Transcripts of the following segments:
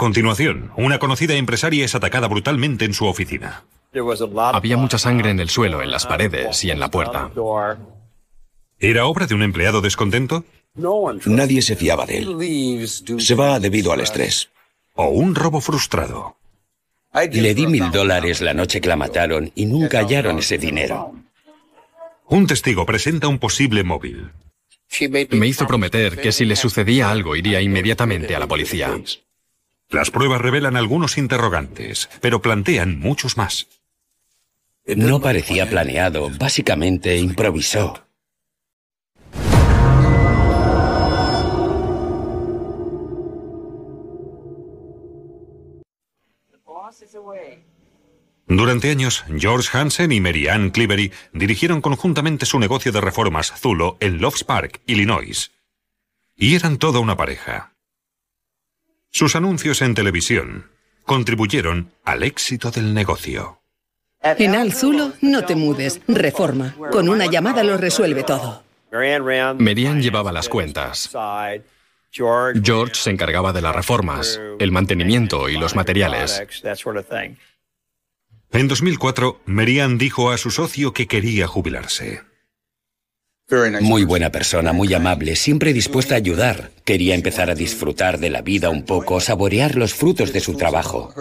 continuación, una conocida empresaria es atacada brutalmente en su oficina. Había mucha sangre en el suelo, en las paredes y en la puerta. ¿Era obra de un empleado descontento? Nadie se fiaba de él. Se va debido al estrés. ¿O un robo frustrado? Le di mil dólares la noche que la mataron y nunca hallaron ese dinero. Un testigo presenta un posible móvil. Me hizo prometer que si le sucedía algo iría inmediatamente a la policía. Las pruebas revelan algunos interrogantes, pero plantean muchos más. No parecía planeado, básicamente improvisó. Durante años, George Hansen y Mary Ann Clevery dirigieron conjuntamente su negocio de reformas Zulo en Loves Park, Illinois. Y eran toda una pareja. Sus anuncios en televisión contribuyeron al éxito del negocio. En Al Zulo, no te mudes, reforma. Con una llamada lo resuelve todo. Merian llevaba las cuentas. George se encargaba de las reformas, el mantenimiento y los materiales. En 2004, Merian dijo a su socio que quería jubilarse. Muy buena persona, muy amable, siempre dispuesta a ayudar. Quería empezar a disfrutar de la vida un poco, saborear los frutos de su trabajo.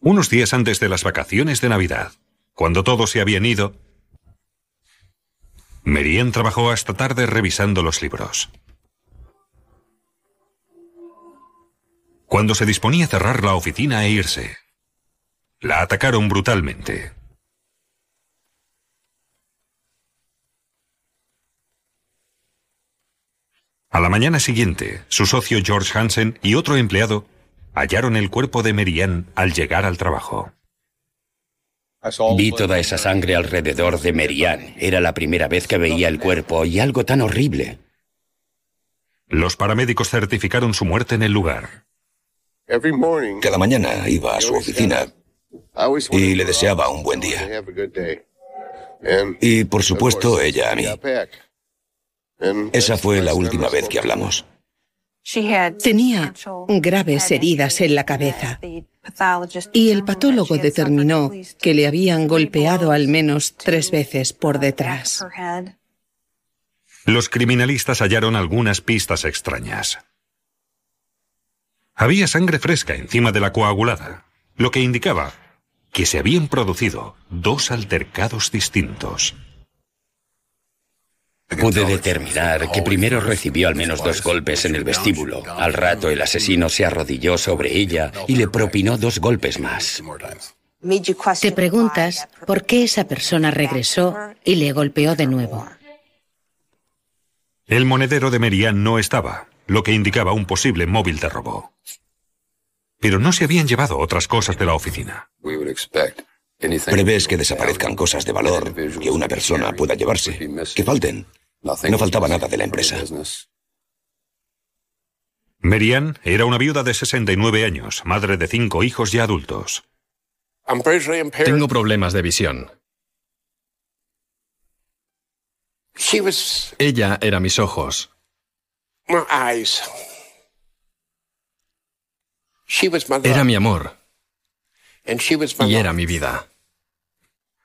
Unos días antes de las vacaciones de Navidad, cuando todos se habían ido, Merian trabajó hasta tarde revisando los libros. Cuando se disponía a cerrar la oficina e irse, la atacaron brutalmente. A la mañana siguiente, su socio George Hansen y otro empleado hallaron el cuerpo de Merian al llegar al trabajo. Vi toda esa sangre alrededor de Merian. Era la primera vez que veía el cuerpo y algo tan horrible. Los paramédicos certificaron su muerte en el lugar. Cada mañana iba a su oficina y le deseaba un buen día. Y por supuesto ella a mí. Esa fue la última vez que hablamos. Tenía graves heridas en la cabeza y el patólogo determinó que le habían golpeado al menos tres veces por detrás. Los criminalistas hallaron algunas pistas extrañas. Había sangre fresca encima de la coagulada, lo que indicaba que se habían producido dos altercados distintos. Pude determinar que primero recibió al menos dos golpes en el vestíbulo. Al rato el asesino se arrodilló sobre ella y le propinó dos golpes más. Te preguntas por qué esa persona regresó y le golpeó de nuevo. El monedero de Merian no estaba, lo que indicaba un posible móvil de robo. Pero no se habían llevado otras cosas de la oficina. Prevés que desaparezcan cosas de valor que una persona pueda llevarse, que falten. No faltaba nada de la empresa. Merian era una viuda de 69 años, madre de cinco hijos ya adultos. Tengo problemas de visión. Ella era mis ojos. Era mi amor. Y era mi vida.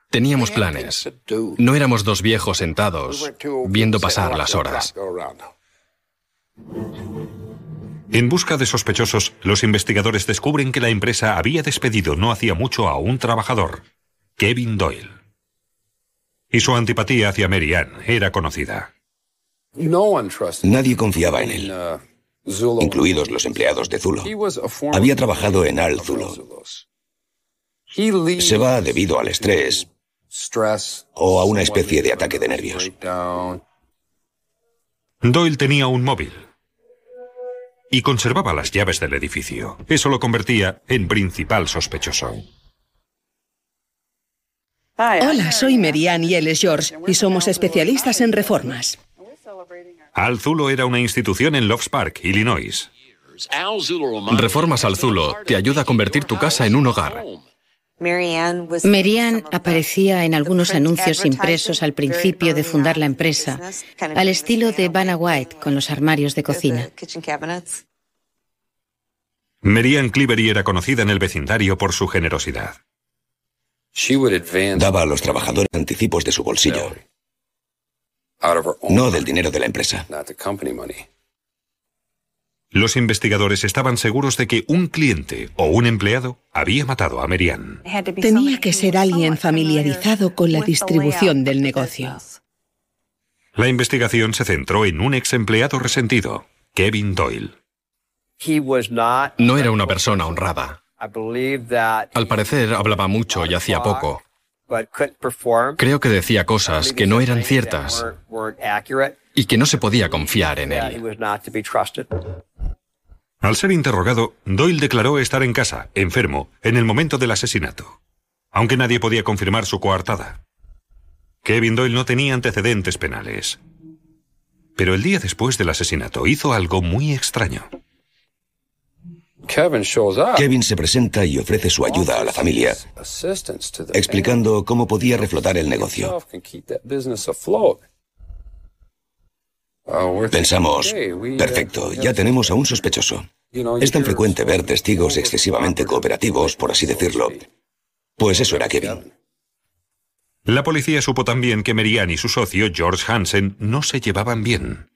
Teníamos planes. No éramos dos viejos sentados viendo pasar las horas. En busca de sospechosos, los investigadores descubren que la empresa había despedido no hacía mucho a un trabajador, Kevin Doyle. Y su antipatía hacia Mary Ann era conocida. Nadie confiaba en él, incluidos los empleados de Zulo. Había trabajado en Al Zulo. Se va debido al estrés o a una especie de ataque de nervios. Doyle tenía un móvil y conservaba las llaves del edificio. Eso lo convertía en principal sospechoso. Hola, soy Merian y él es George, y somos especialistas en reformas. Al Zulo era una institución en Loves Park, Illinois. Reformas Al Zulo te ayuda a convertir tu casa en un hogar. Marianne aparecía en algunos anuncios impresos al principio de fundar la empresa, al estilo de Vanna White con los armarios de cocina. Marianne Clevery era conocida en el vecindario por su generosidad. Daba a los trabajadores anticipos de su bolsillo, no del dinero de la empresa. Los investigadores estaban seguros de que un cliente o un empleado había matado a Merian. Tenía que ser alguien familiarizado con la distribución del negocio. La investigación se centró en un ex empleado resentido, Kevin Doyle. No era una persona honrada. Al parecer hablaba mucho y hacía poco. Creo que decía cosas que no eran ciertas y que no se podía confiar en él. Al ser interrogado, Doyle declaró estar en casa, enfermo, en el momento del asesinato, aunque nadie podía confirmar su coartada. Kevin Doyle no tenía antecedentes penales. Pero el día después del asesinato hizo algo muy extraño. Kevin se presenta y ofrece su ayuda a la familia, explicando cómo podía reflotar el negocio. Pensamos, perfecto, ya tenemos a un sospechoso. Es tan frecuente ver testigos excesivamente cooperativos, por así decirlo. Pues eso era Kevin. La policía supo también que Merian y su socio, George Hansen, no se llevaban bien.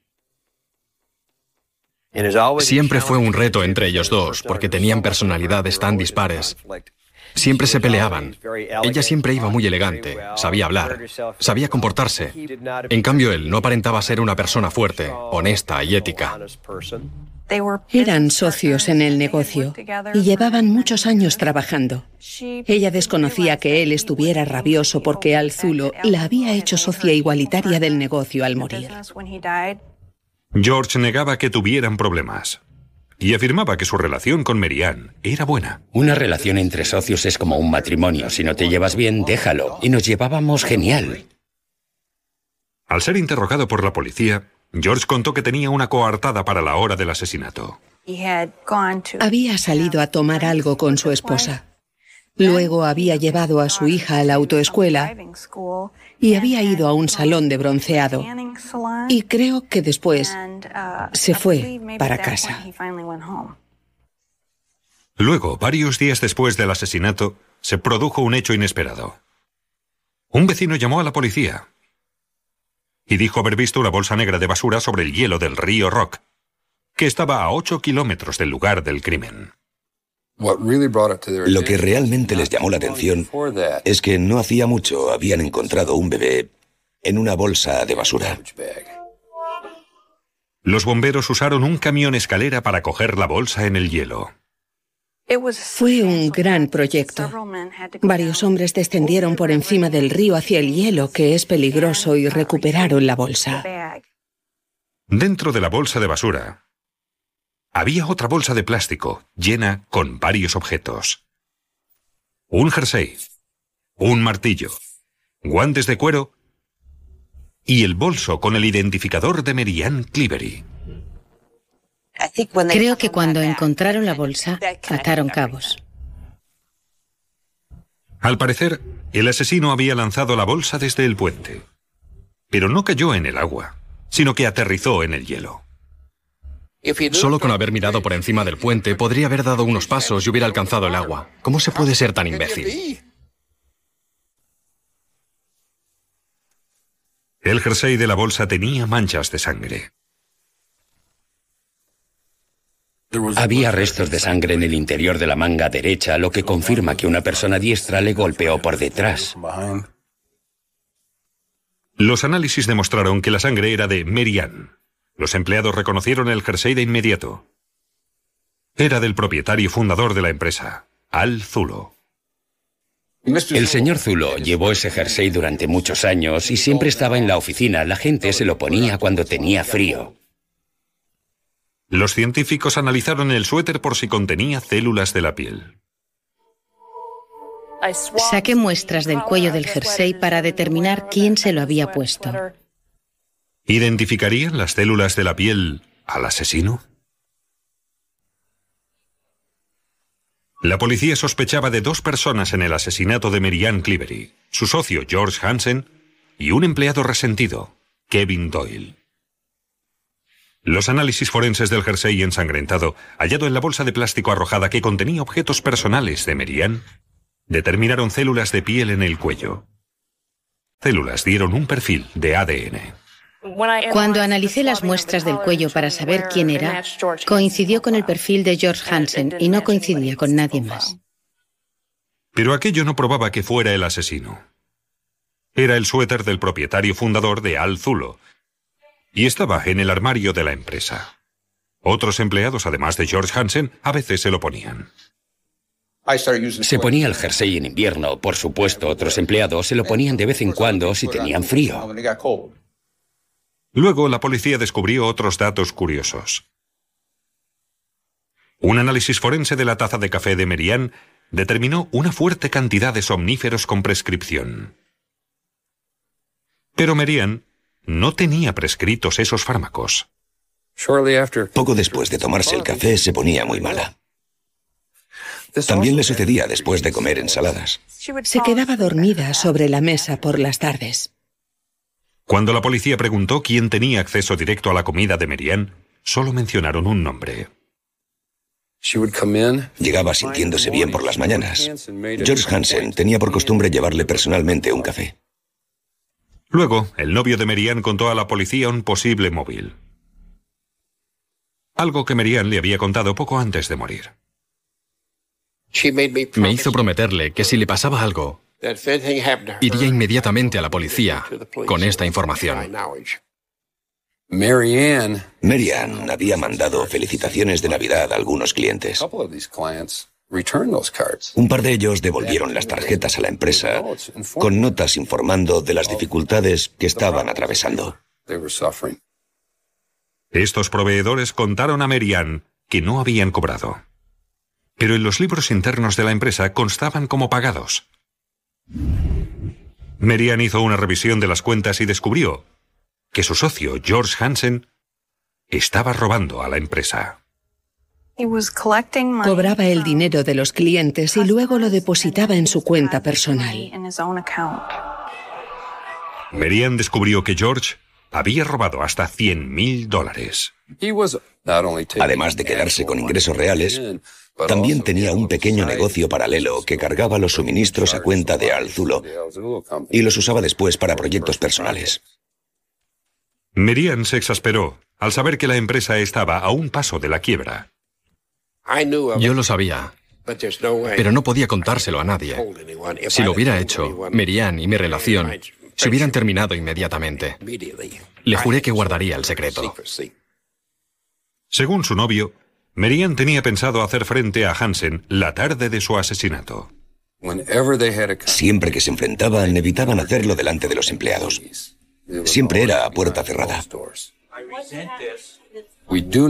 Siempre fue un reto entre ellos dos, porque tenían personalidades tan dispares. Siempre se peleaban. Ella siempre iba muy elegante, sabía hablar, sabía comportarse. En cambio, él no aparentaba ser una persona fuerte, honesta y ética. Eran socios en el negocio y llevaban muchos años trabajando. Ella desconocía que él estuviera rabioso porque Al Zulo la había hecho socia igualitaria del negocio al morir. George negaba que tuvieran problemas y afirmaba que su relación con Merianne era buena. Una relación entre socios es como un matrimonio. Si no te llevas bien, déjalo. Y nos llevábamos genial. Al ser interrogado por la policía, George contó que tenía una coartada para la hora del asesinato. Había salido a tomar algo con su esposa. Luego había llevado a su hija a la autoescuela y había ido a un salón de bronceado. Y creo que después se fue para casa. Luego, varios días después del asesinato, se produjo un hecho inesperado. Un vecino llamó a la policía y dijo haber visto una bolsa negra de basura sobre el hielo del río Rock, que estaba a 8 kilómetros del lugar del crimen. Lo que realmente les llamó la atención es que no hacía mucho habían encontrado un bebé en una bolsa de basura. Los bomberos usaron un camión escalera para coger la bolsa en el hielo. Fue un gran proyecto. Varios hombres descendieron por encima del río hacia el hielo, que es peligroso, y recuperaron la bolsa. Dentro de la bolsa de basura había otra bolsa de plástico llena con varios objetos. Un jersey, un martillo, guantes de cuero y el bolso con el identificador de Merianne Cleavery. Creo que cuando encontraron la bolsa, ataron cabos. Al parecer, el asesino había lanzado la bolsa desde el puente. Pero no cayó en el agua, sino que aterrizó en el hielo. Solo con haber mirado por encima del puente podría haber dado unos pasos y hubiera alcanzado el agua. ¿Cómo se puede ser tan imbécil? El jersey de la bolsa tenía manchas de sangre. Había restos de sangre en el interior de la manga derecha, lo que confirma que una persona diestra le golpeó por detrás. Los análisis demostraron que la sangre era de Merian. Los empleados reconocieron el jersey de inmediato. Era del propietario fundador de la empresa, Al Zulo. El señor Zulo llevó ese jersey durante muchos años y siempre estaba en la oficina. La gente se lo ponía cuando tenía frío. Los científicos analizaron el suéter por si contenía células de la piel. Saqué muestras del cuello del jersey para determinar quién se lo había puesto. ¿Identificarían las células de la piel al asesino? La policía sospechaba de dos personas en el asesinato de Marianne Cleavery, su socio George Hansen y un empleado resentido, Kevin Doyle. Los análisis forenses del jersey ensangrentado, hallado en la bolsa de plástico arrojada que contenía objetos personales de Merian, determinaron células de piel en el cuello. Células dieron un perfil de ADN. Cuando analicé las muestras del cuello para saber quién era, coincidió con el perfil de George Hansen y no coincidía con nadie más. Pero aquello no probaba que fuera el asesino. Era el suéter del propietario fundador de Al Zulo, y estaba en el armario de la empresa. Otros empleados, además de George Hansen, a veces se lo ponían. Se ponía el jersey en invierno, por supuesto, otros empleados se lo ponían de vez en cuando si tenían frío. Luego la policía descubrió otros datos curiosos. Un análisis forense de la taza de café de Merian determinó una fuerte cantidad de somníferos con prescripción. Pero Merian no tenía prescritos esos fármacos. Poco después de tomarse el café se ponía muy mala. También le sucedía después de comer ensaladas. Se quedaba dormida sobre la mesa por las tardes. Cuando la policía preguntó quién tenía acceso directo a la comida de Merian, solo mencionaron un nombre. Llegaba sintiéndose bien por las mañanas. George Hansen tenía por costumbre llevarle personalmente un café. Luego, el novio de Merian contó a la policía un posible móvil. Algo que Merian le había contado poco antes de morir. Me hizo prometerle que si le pasaba algo, iría inmediatamente a la policía con esta información. Marianne había mandado felicitaciones de Navidad a algunos clientes. Un par de ellos devolvieron las tarjetas a la empresa con notas informando de las dificultades que estaban atravesando. Estos proveedores contaron a Marianne que no habían cobrado. Pero en los libros internos de la empresa constaban como pagados. Marianne hizo una revisión de las cuentas y descubrió que su socio, George Hansen, estaba robando a la empresa. Cobraba el dinero de los clientes y luego lo depositaba en su cuenta personal. Marianne descubrió que George había robado hasta 100 mil dólares. Además de quedarse con ingresos reales, también tenía un pequeño negocio paralelo que cargaba los suministros a cuenta de Alzulo y los usaba después para proyectos personales. Merian se exasperó al saber que la empresa estaba a un paso de la quiebra. Yo lo sabía, pero no podía contárselo a nadie. Si lo hubiera hecho, Merian y mi relación se hubieran terminado inmediatamente. Le juré que guardaría el secreto. Según su novio, Merian tenía pensado hacer frente a Hansen la tarde de su asesinato. Siempre que se enfrentaban, evitaban hacerlo delante de los empleados. Siempre era a puerta cerrada.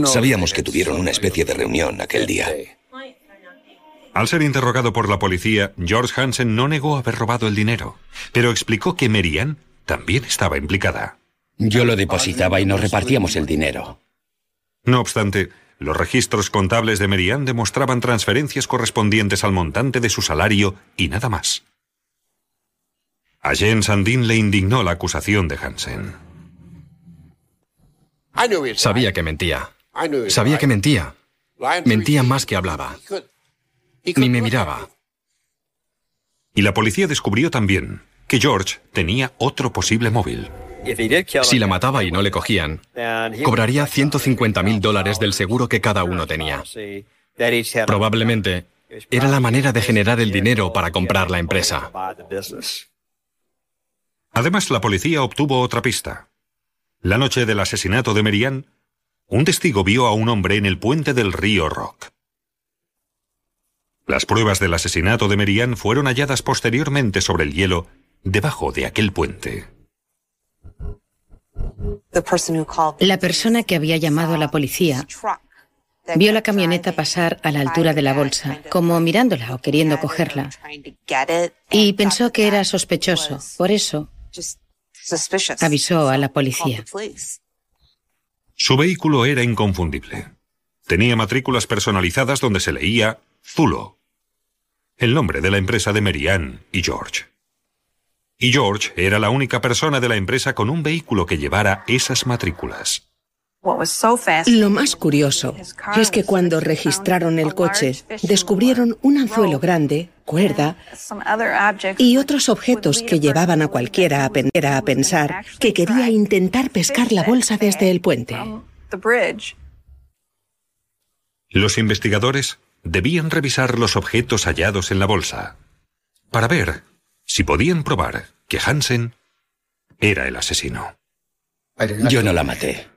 Sabíamos que tuvieron una especie de reunión aquel día. Al ser interrogado por la policía, George Hansen no negó haber robado el dinero, pero explicó que Merian también estaba implicada. Yo lo depositaba y nos repartíamos el dinero. No obstante, los registros contables de Merian demostraban transferencias correspondientes al montante de su salario y nada más. A Jen Sandin le indignó la acusación de Hansen. Sabía que mentía. Sabía que mentía. Mentía más que hablaba. Ni me miraba. Y la policía descubrió también que George tenía otro posible móvil. Si la mataba y no le cogían, cobraría 150 mil dólares del seguro que cada uno tenía. Probablemente era la manera de generar el dinero para comprar la empresa. Además, la policía obtuvo otra pista. La noche del asesinato de Merian, un testigo vio a un hombre en el puente del río Rock. Las pruebas del asesinato de Merian fueron halladas posteriormente sobre el hielo debajo de aquel puente. La persona que había llamado a la policía vio la camioneta pasar a la altura de la bolsa, como mirándola o queriendo cogerla, y pensó que era sospechoso. Por eso avisó a la policía. Su vehículo era inconfundible. Tenía matrículas personalizadas donde se leía Zulo, el nombre de la empresa de Merian y George. Y George era la única persona de la empresa con un vehículo que llevara esas matrículas. Lo más curioso es que cuando registraron el coche, descubrieron un anzuelo grande, cuerda y otros objetos que llevaban a cualquiera a, pensar que quería intentar pescar la bolsa desde el puente. Los investigadores debían revisar los objetos hallados en la bolsa para ver si podían probar que Hansen era el asesino. Yo no la maté.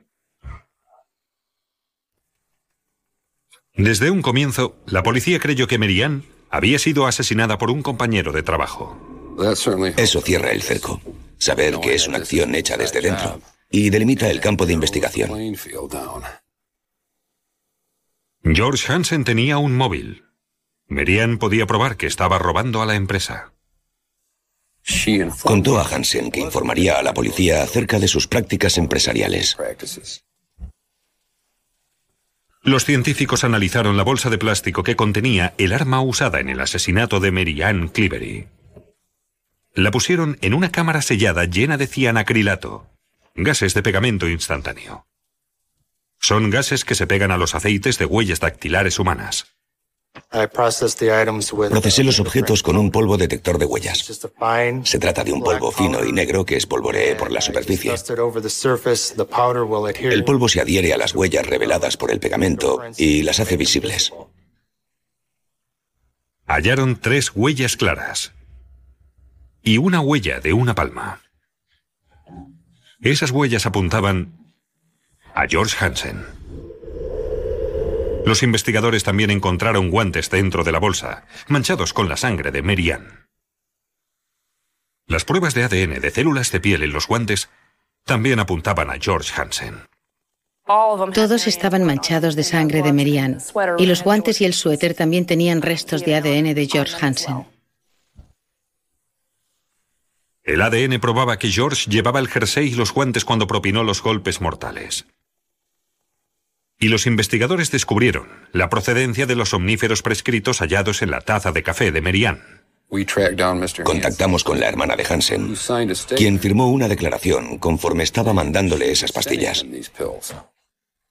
Desde un comienzo, la policía creyó que Merian había sido asesinada por un compañero de trabajo. Eso cierra el cerco. Saber que es una acción hecha desde dentro y delimita el campo de investigación. George Hansen tenía un móvil. Merian podía probar que estaba robando a la empresa. Contó a Hansen que informaría a la policía acerca de sus prácticas empresariales. Los científicos analizaron la bolsa de plástico que contenía el arma usada en el asesinato de Mary Ann Clivery. La pusieron en una cámara sellada llena de cianacrilato, gases de pegamento instantáneo. Son gases que se pegan a los aceites de huellas dactilares humanas. Procesé los objetos con un polvo detector de huellas. Se trata de un polvo fino y negro que espolvoreé por la superficie. El polvo se adhiere a las huellas reveladas por el pegamento y las hace visibles. Hallaron tres huellas claras y una huella de una palma. Esas huellas apuntaban a George Hansen. Los investigadores también encontraron guantes dentro de la bolsa, manchados con la sangre de Mary Las pruebas de ADN de células de piel en los guantes también apuntaban a George Hansen. Todos estaban manchados de sangre de Merian y los guantes y el suéter también tenían restos de ADN de George Hansen. El ADN probaba que George llevaba el jersey y los guantes cuando propinó los golpes mortales y los investigadores descubrieron la procedencia de los omníferos prescritos hallados en la taza de café de Merian. Contactamos con la hermana de Hansen, quien firmó una declaración conforme estaba mandándole esas pastillas.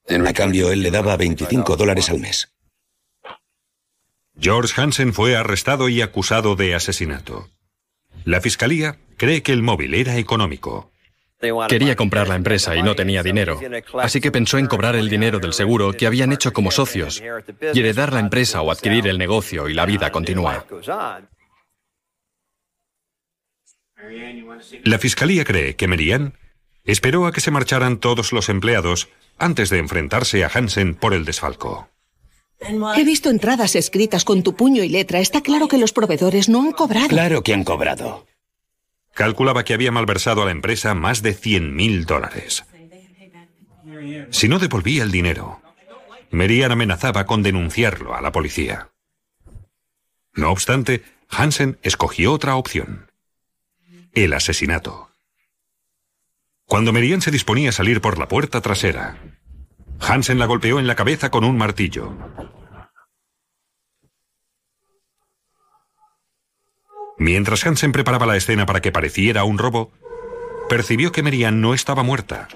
A cambio, él le daba 25 dólares al mes. George Hansen fue arrestado y acusado de asesinato. La fiscalía cree que el móvil era económico, Quería comprar la empresa y no tenía dinero, así que pensó en cobrar el dinero del seguro que habían hecho como socios y heredar la empresa o adquirir el negocio y la vida continúa. La fiscalía cree que Merian esperó a que se marcharan todos los empleados antes de enfrentarse a Hansen por el desfalco. He visto entradas escritas con tu puño y letra. Está claro que los proveedores no han cobrado. Claro que han cobrado. Calculaba que había malversado a la empresa más de 100.000 dólares. Si no devolvía el dinero, Merian amenazaba con denunciarlo a la policía. No obstante, Hansen escogió otra opción. El asesinato. Cuando Merian se disponía a salir por la puerta trasera, Hansen la golpeó en la cabeza con un martillo. Mientras Hansen preparaba la escena para que pareciera un robo, percibió que Merian no estaba muerta.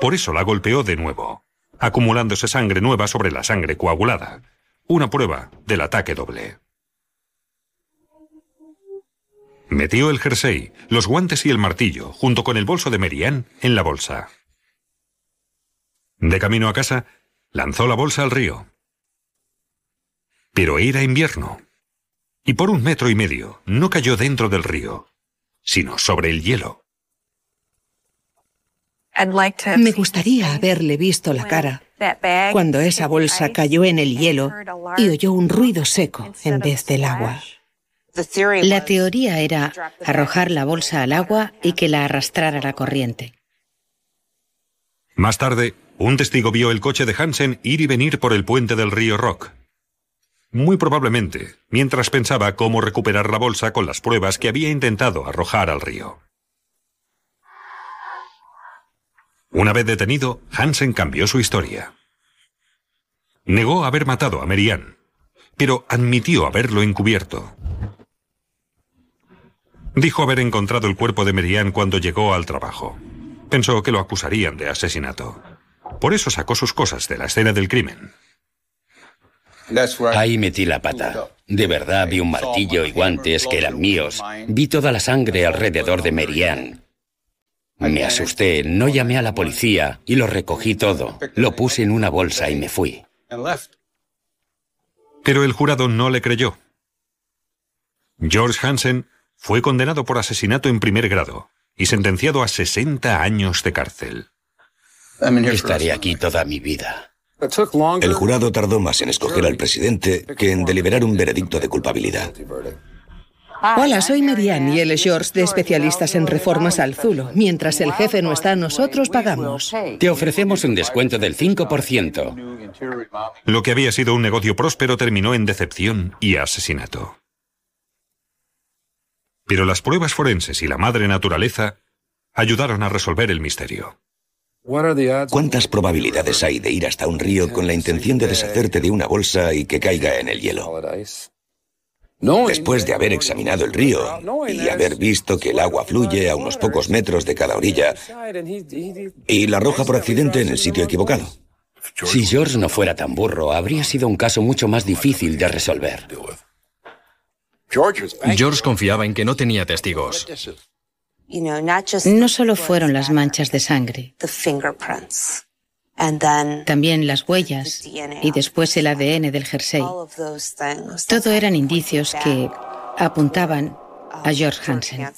Por eso la golpeó de nuevo, acumulándose sangre nueva sobre la sangre coagulada. Una prueba del ataque doble. Metió el jersey, los guantes y el martillo, junto con el bolso de Merian, en la bolsa. De camino a casa, lanzó la bolsa al río. Pero era invierno y por un metro y medio no cayó dentro del río, sino sobre el hielo. Me gustaría haberle visto la cara cuando esa bolsa cayó en el hielo y oyó un ruido seco en vez del agua. La teoría era arrojar la bolsa al agua y que la arrastrara la corriente. Más tarde, un testigo vio el coche de Hansen ir y venir por el puente del río Rock. Muy probablemente, mientras pensaba cómo recuperar la bolsa con las pruebas que había intentado arrojar al río. Una vez detenido, Hansen cambió su historia. Negó haber matado a Merian, pero admitió haberlo encubierto. Dijo haber encontrado el cuerpo de Merian cuando llegó al trabajo. Pensó que lo acusarían de asesinato. Por eso sacó sus cosas de la escena del crimen. Ahí metí la pata. De verdad vi un martillo y guantes que eran míos. Vi toda la sangre alrededor de Merian. Me asusté, no llamé a la policía y lo recogí todo. Lo puse en una bolsa y me fui. Pero el jurado no le creyó. George Hansen fue condenado por asesinato en primer grado y sentenciado a 60 años de cárcel. Estaré aquí toda mi vida. El jurado tardó más en escoger al presidente que en deliberar un veredicto de culpabilidad. Hola, soy Marianne y él es George de especialistas en reformas al Zulo. Mientras el jefe no está, nosotros pagamos. Te ofrecemos un descuento del 5%. Lo que había sido un negocio próspero terminó en decepción y asesinato. Pero las pruebas forenses y la madre naturaleza ayudaron a resolver el misterio. ¿Cuántas probabilidades hay de ir hasta un río con la intención de deshacerte de una bolsa y que caiga en el hielo? Después de haber examinado el río y haber visto que el agua fluye a unos pocos metros de cada orilla y la arroja por accidente en el sitio equivocado. Si George no fuera tan burro, habría sido un caso mucho más difícil de resolver. George confiaba en que no tenía testigos. No solo fueron las manchas de sangre, también las huellas y después el ADN del jersey. Todo eran indicios que apuntaban a George Hansen.